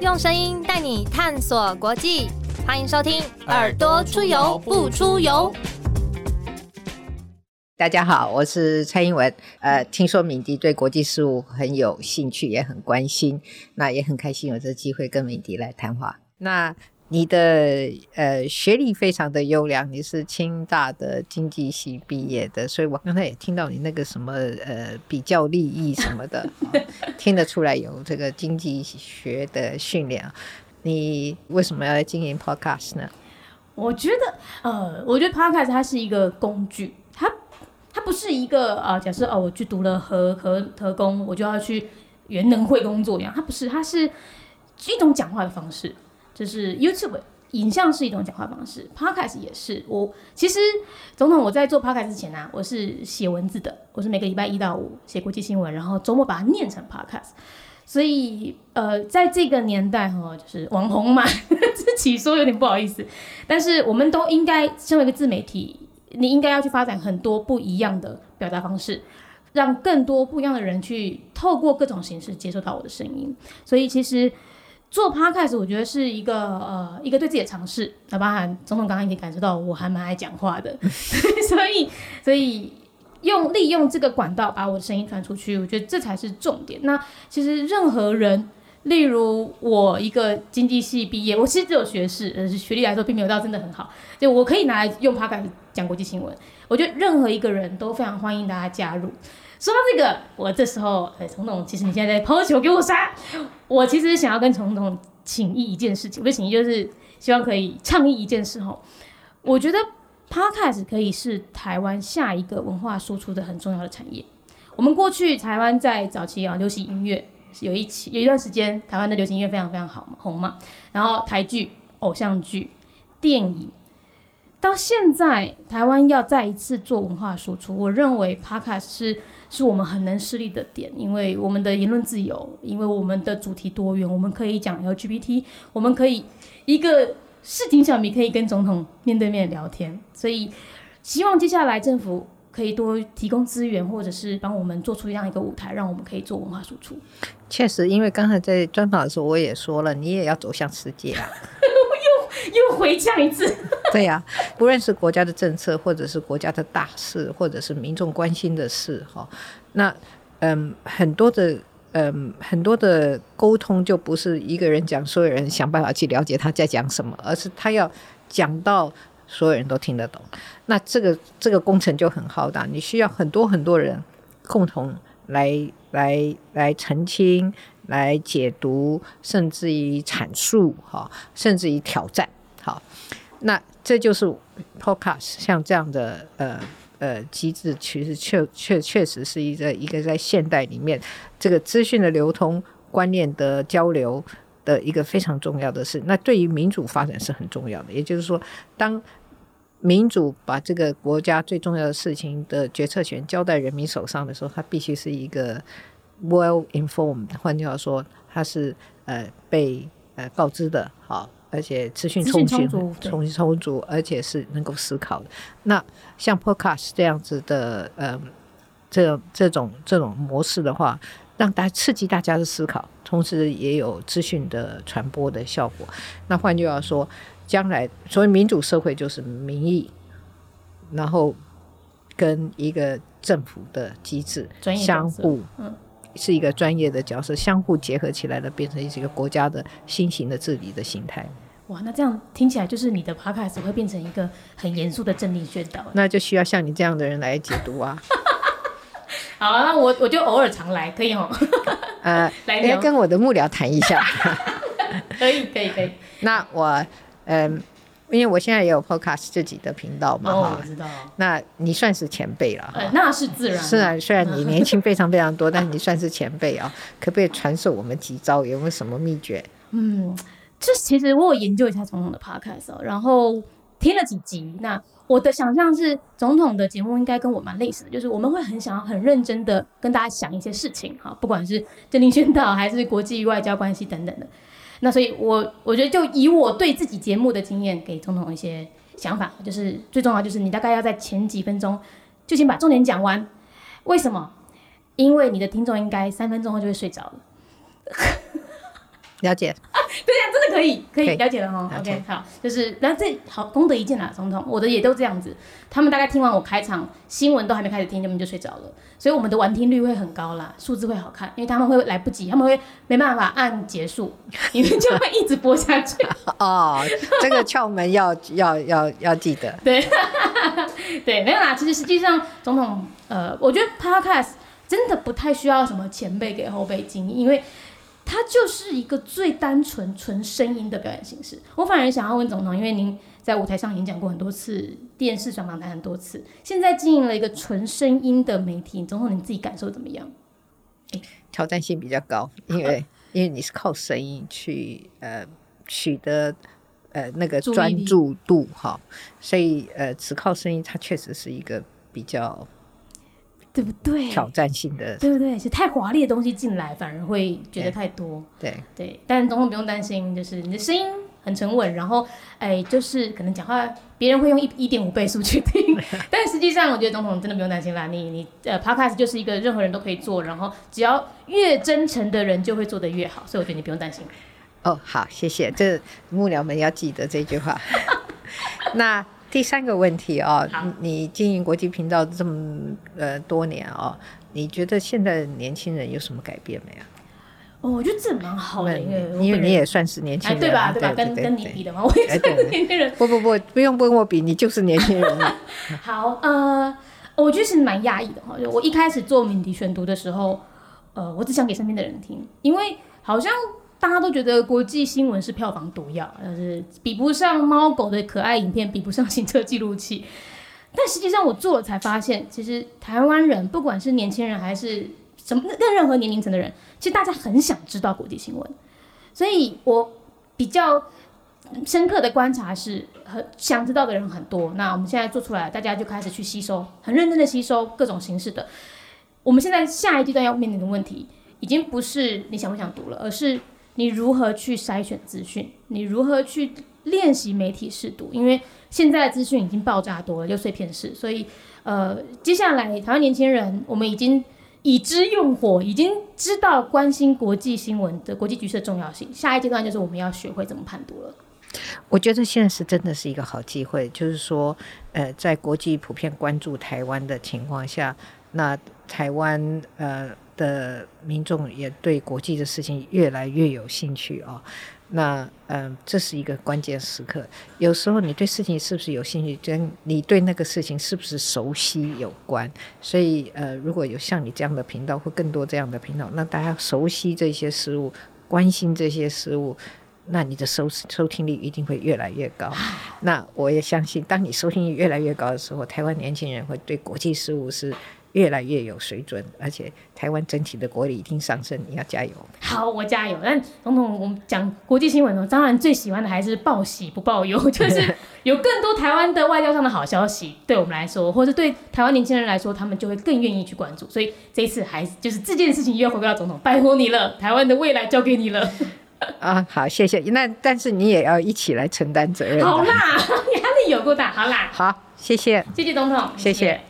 用声音带你探索国际，欢迎收听《耳朵出游不出游》。大家好，我是蔡英文。呃，听说敏迪对国际事务很有兴趣，也很关心，那也很开心有这机会跟敏迪来谈话。那你的呃学历非常的优良，你是清大的经济系毕业的，所以我刚才也听到你那个什么呃比较利益什么的，听得出来有这个经济学的训练。你为什么要经营 Podcast 呢？我觉得呃，我觉得 Podcast 它是一个工具，它。它不是一个啊，假设哦，我去读了核核核工，我就要去原能会工作一样。它不是，它是一种讲话的方式，就是 YouTube 影像是一种讲话方式，Podcast 也是。我其实总统我在做 Podcast 之前呢，我是写文字的，我是每个礼拜一到五写国际新闻，然后周末把它念成 Podcast。所以呃，在这个年代哈，就是网红嘛，自己说有点不好意思，但是我们都应该身为一个自媒体。你应该要去发展很多不一样的表达方式，让更多不一样的人去透过各种形式接受到我的声音。所以其实做 podcast 我觉得是一个呃一个对自己的尝试。那包含总统刚刚已经感受到我还蛮爱讲话的，所以所以用利用这个管道把我的声音传出去，我觉得这才是重点。那其实任何人。例如我一个经济系毕业，我其实只有学士，呃，学历来说并没有到真的很好，就我可以拿来用 p 感讲国际新闻。我觉得任何一个人都非常欢迎大家加入。说到这个，我这时候，哎，总统，其实你现在在抛球给我杀，我其实想要跟总统请议一件事情，我的请议就是希望可以倡议一件事哈。我觉得 podcast 可以是台湾下一个文化输出的很重要的产业。我们过去台湾在早期啊，流行音乐。有一期有一段时间，台湾的流行音乐非常非常好嘛，红嘛。然后台剧、偶像剧、电影，到现在台湾要再一次做文化输出，我认为 p 卡 a 是是我们很能施力的点，因为我们的言论自由，因为我们的主题多元，我们可以讲 LGBT，我们可以一个市井小民可以跟总统面对面聊天，所以希望接下来政府。可以多提供资源，或者是帮我们做出这样一个舞台，让我们可以做文化输出。确实，因为刚才在专访的时候我也说了，你也要走向世界啊！又又回讲一次。对呀，不论是国家的政策，或者是国家的大事，或者是民众关心的事，哈，那嗯，很多的嗯，很多的沟通就不是一个人讲，所有人想办法去了解他在讲什么，而是他要讲到。所有人都听得懂，那这个这个工程就很浩大，你需要很多很多人共同来来来澄清、来解读，甚至于阐述，哈，甚至于挑战，好，那这就是 Podcast 像这样的呃呃机制，其实确确确实是一个一个在现代里面这个资讯的流通、观念的交流的一个非常重要的事。那对于民主发展是很重要的，也就是说，当民主把这个国家最重要的事情的决策权交在人民手上的时候，它必须是一个 well informed，换句话说，它是呃被呃告知的，好，而且资讯充足、充充足，而且是能够思考的。那像 podcast 这样子的，呃，这这种这种模式的话，让大家刺激大家的思考，同时也有资讯的传播的效果。那换句话说。将来，所谓民主社会就是民意，然后跟一个政府的机制相互，嗯，是一个专业的角色相互结合起来的，变成一个国家的新型的治理的形态。哇，那这样听起来就是你的 podcast 会变成一个很严肃的政令宣导，那就需要像你这样的人来解读啊。好，那我我就偶尔常来，可以哦。呃，来跟我的幕僚谈一下。可以，可以，可以。那我。嗯，因为我现在也有 podcast 自己的频道嘛，哈，我知道。那你算是前辈了，呃，那是自然。是啊，虽然你年轻非常非常多，但你算是前辈啊，可不可以传授我们几招？有没有什么秘诀？嗯，这其实我有研究一下总统的 podcast，然后听了几集。那我的想象是，总统的节目应该跟我蛮类似的，就是我们会很想要很认真的跟大家想一些事情，哈，不管是政令宣导还是国际外交关系等等的。那所以，我我觉得就以我对自己节目的经验，给总统一些想法，就是最重要就是你大概要在前几分钟就先把重点讲完。为什么？因为你的听众应该三分钟后就会睡着了。了解。对可以，可以了解了哈。OK，好，就是那这好功德一件啦，总统，我的也都这样子。他们大概听完我开场新闻都还没开始听，他们就睡着了，所以我们的完听率会很高啦，数字会好看，因为他们会来不及，他们会没办法按结束，你们就会一直播下去。哦，这个窍门要 要要要记得。对，对，没有啦。其实实际上，总统，呃，我觉得 Podcast 真的不太需要什么前辈给后辈经营，因为它就是一个最单纯、纯声音的表演形式。我反而想要问总统，因为您在舞台上演讲过很多次，电视上访谈很多次，现在经营了一个纯声音的媒体，总统你自己感受怎么样？挑战性比较高，因为 因为你是靠声音去呃取得呃那个专注度哈，所以呃只靠声音，它确实是一个比较对不对？挑战性的，对不对？是太华丽的东西进来，反而会觉得太多。对对，但总统不用担心，就是你的声音很沉稳，然后哎，就是可能讲话别人会用一一点五倍速去听，但实际上我觉得总统真的不用担心啦。你你呃，podcast 就是一个任何人都可以做，然后只要越真诚的人就会做得越好，所以我觉得你不用担心。哦，好，谢谢，这幕僚们要记得这句话。那第三个问题哦，你你经营国际频道这么呃多年哦，你觉得现在年轻人有什么改变没有？哦，我觉得这蛮好的，因为我因为你也算是年轻哎人啊，对吧对吧？跟跟你比的嘛，我也算是年轻人。不不不，不用跟我比，你就是年轻人了。好，呃，我觉得是蛮压抑的哈。就我一开始做敏迪选读的时候，呃，我只想给身边的人听，因为好像大家都觉得国际新闻是票房毒药，就是比不上猫狗的可爱影片，比不上行车记录器。但实际上我做了才发现，其实台湾人不管是年轻人还是什么任任何年龄层的人，其实大家很想知道国际新闻，所以我比较深刻的观察是，很想知道的人很多。那我们现在做出来，大家就开始去吸收，很认真的吸收各种形式的。我们现在下一阶段要面临的问题，已经不是你想不想读了，而是你如何去筛选资讯，你如何去练习媒体试读。因为现在的资讯已经爆炸多了，又碎片式，所以呃，接下来台湾年轻人，我们已经。已知用火，已经知道关心国际新闻的国际局势的重要性。下一阶段就是我们要学会怎么判读了。我觉得现在是真的是一个好机会，就是说，呃，在国际普遍关注台湾的情况下，那台湾呃的民众也对国际的事情越来越有兴趣哦。那嗯、呃这是一个关键时刻。有时候你对事情是不是有兴趣，跟你对那个事情是不是熟悉有关。所以呃，如果有像你这样的频道或更多这样的频道，那大家熟悉这些事物，关心这些事物。那你的收收听率一定会越来越高。那我也相信，当你收听率越来越高的时候，台湾年轻人会对国际事务是越来越有水准，而且台湾整体的国力一定上升。你要加油！好，我加油。但总统，我们讲国际新闻呢，当然最喜欢的还是报喜不报忧，就是有更多台湾的外交上的好消息，对我们来说，或者对台湾年轻人来说，他们就会更愿意去关注。所以这一次还是就是这件事情又要回归到总统，拜托你了，台湾的未来交给你了。啊，好，谢谢。那但是你也要一起来承担责任。好啦，压力有够大。好啦，好，谢谢。谢谢总统，谢谢